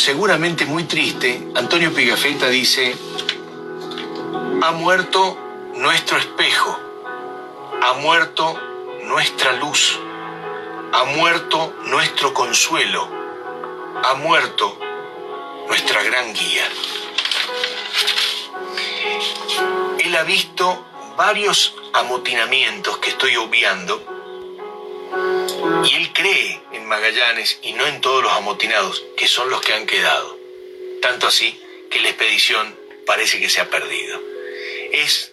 seguramente muy triste, Antonio Pigafetta dice, ha muerto nuestro espejo, ha muerto nuestra luz, ha muerto nuestro consuelo, ha muerto nuestra gran guía. Él ha visto varios amotinamientos que estoy obviando Magallanes y no en todos los amotinados, que son los que han quedado. Tanto así que la expedición parece que se ha perdido. Es